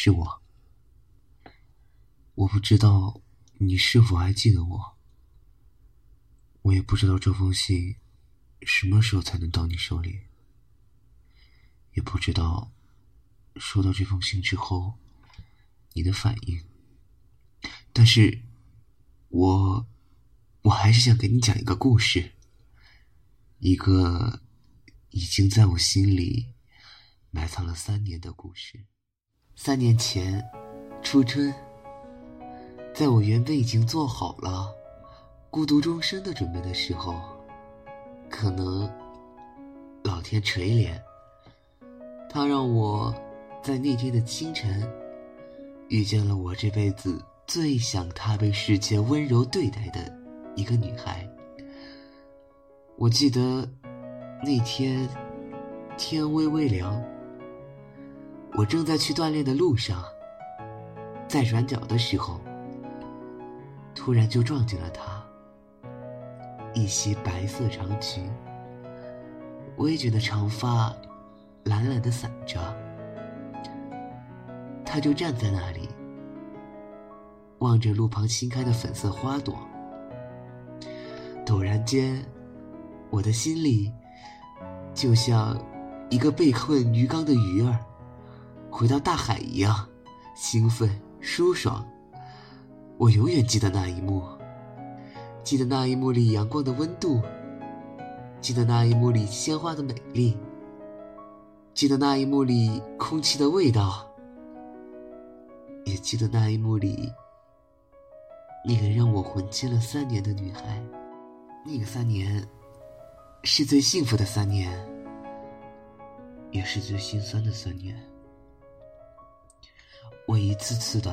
是我。我不知道你是否还记得我，我也不知道这封信什么时候才能到你手里，也不知道收到这封信之后你的反应。但是，我我还是想给你讲一个故事，一个已经在我心里埋藏了三年的故事。三年前，初春。在我原本已经做好了孤独终生的准备的时候，可能老天垂怜，他让我在那天的清晨遇见了我这辈子最想他被世界温柔对待的一个女孩。我记得那天天微微凉，我正在去锻炼的路上，在转角的时候。突然就撞见了他，一袭白色长裙，微卷的长发，懒懒的散着。他就站在那里，望着路旁新开的粉色花朵。陡然间，我的心里就像一个被困鱼缸的鱼儿，回到大海一样，兴奋舒爽。我永远记得那一幕，记得那一幕里阳光的温度，记得那一幕里鲜花的美丽，记得那一幕里空气的味道，也记得那一幕里那个让我魂牵了三年的女孩。那个三年，是最幸福的三年，也是最心酸的三年。我一次次的。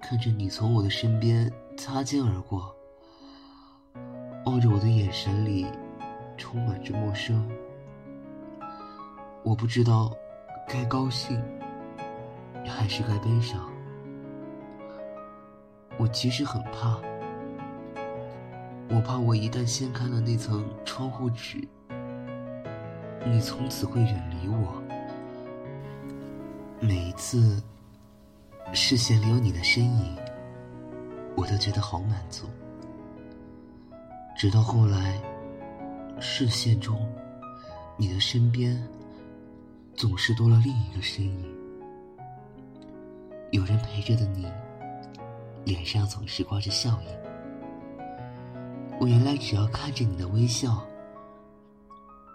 看着你从我的身边擦肩而过，望着我的眼神里充满着陌生，我不知道该高兴还是该悲伤。我其实很怕，我怕我一旦掀开了那层窗户纸，你从此会远离我。每一次。视线里有你的身影，我都觉得好满足。直到后来，视线中，你的身边总是多了另一个身影。有人陪着的你，脸上总是挂着笑意。我原来只要看着你的微笑，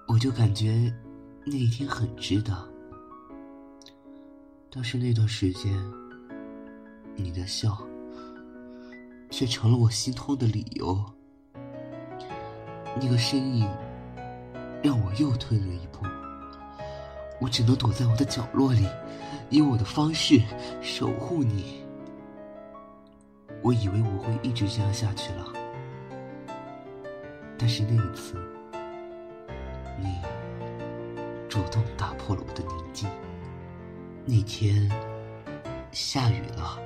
我就感觉那一天很值得。但是那段时间。你的笑，却成了我心痛的理由。那个身影，让我又退了一步。我只能躲在我的角落里，以我的方式守护你。我以为我会一直这样下去了，但是那一次，你主动打破了我的宁静。那天，下雨了。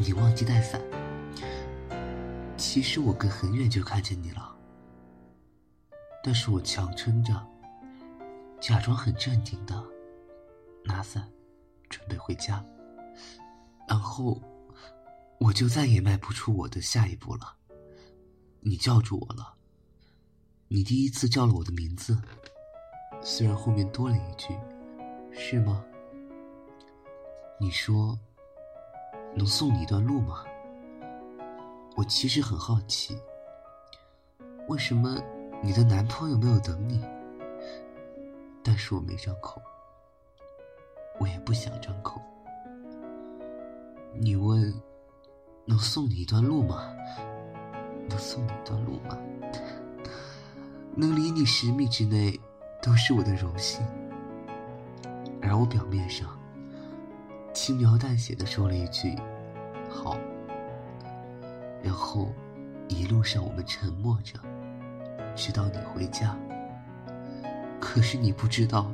你忘记带伞，其实我隔很远就看见你了，但是我强撑着，假装很镇定的拿伞，准备回家，然后我就再也迈不出我的下一步了。你叫住我了，你第一次叫了我的名字，虽然后面多了一句“是吗”，你说。能送你一段路吗？我其实很好奇，为什么你的男朋友没有等你？但是我没张口，我也不想张口。你问，能送你一段路吗？能送你一段路吗？能离你十米之内，都是我的荣幸。而我表面上。轻描淡写的说了一句：“好。”然后一路上我们沉默着，直到你回家。可是你不知道，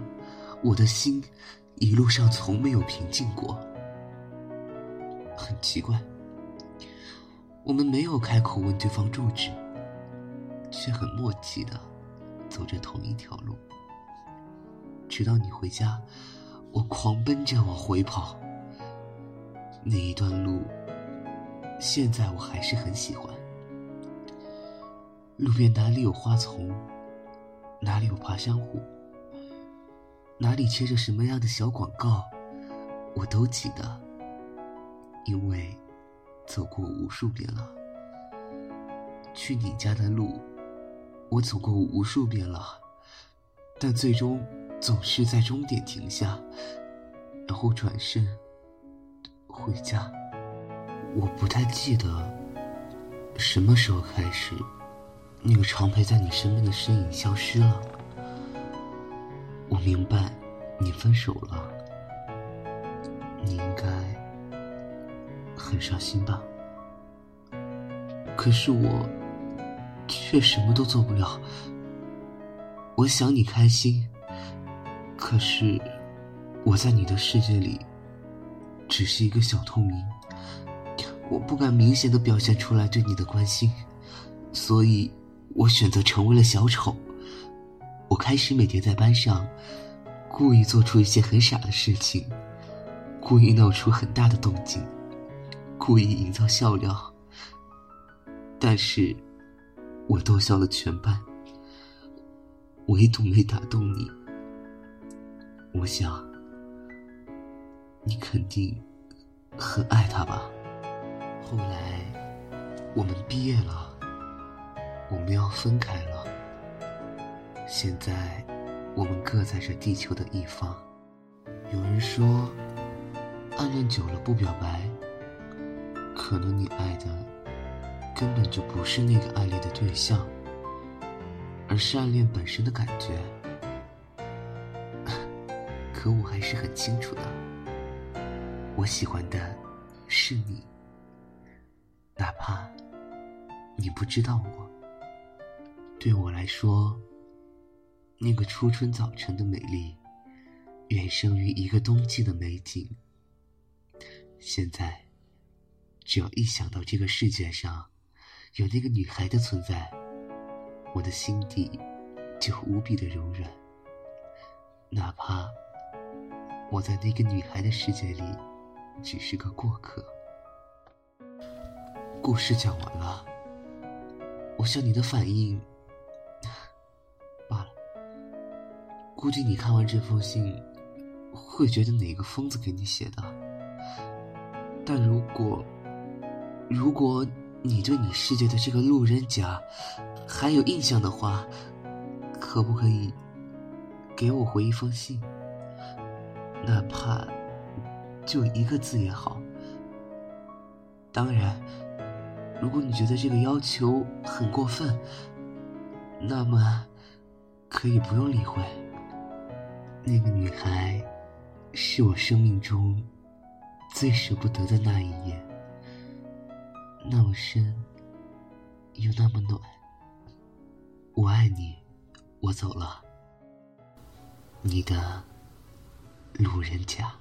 我的心一路上从没有平静过。很奇怪，我们没有开口问对方住址，却很默契的走着同一条路。直到你回家，我狂奔着往回跑。那一段路，现在我还是很喜欢。路边哪里有花丛，哪里有爬山虎，哪里贴着什么样的小广告，我都记得，因为走过无数遍了。去你家的路，我走过无数遍了，但最终总是在终点停下，然后转身。回家，我不太记得什么时候开始，那个常陪在你身边的身影消失了。我明白，你分手了，你应该很伤心吧？可是我却什么都做不了。我想你开心，可是我在你的世界里。只是一个小透明，我不敢明显的表现出来对你的关心，所以我选择成为了小丑。我开始每天在班上，故意做出一些很傻的事情，故意闹出很大的动静，故意营造笑料。但是，我逗笑了全班，唯独没打动你。我想。你肯定很爱他吧？后来我们毕业了，我们要分开了。现在我们各在这地球的一方。有人说，暗恋久了不表白，可能你爱的根本就不是那个暗恋的对象，而是暗恋本身的感觉。可我还是很清楚的。我喜欢的是你，哪怕你不知道我。对我来说，那个初春早晨的美丽，远胜于一个冬季的美景。现在，只要一想到这个世界上有那个女孩的存在，我的心底就无比的柔软。哪怕我在那个女孩的世界里。只是个过客。故事讲完了，我想你的反应罢了。估计你看完这封信，会觉得哪个疯子给你写的。但如果，如果你对你世界的这个路人甲还有印象的话，可不可以给我回一封信？哪怕……就一个字也好。当然，如果你觉得这个要求很过分，那么可以不用理会。那个女孩是我生命中最舍不得的那一页，那么深又那么暖。我爱你，我走了。你的路人甲。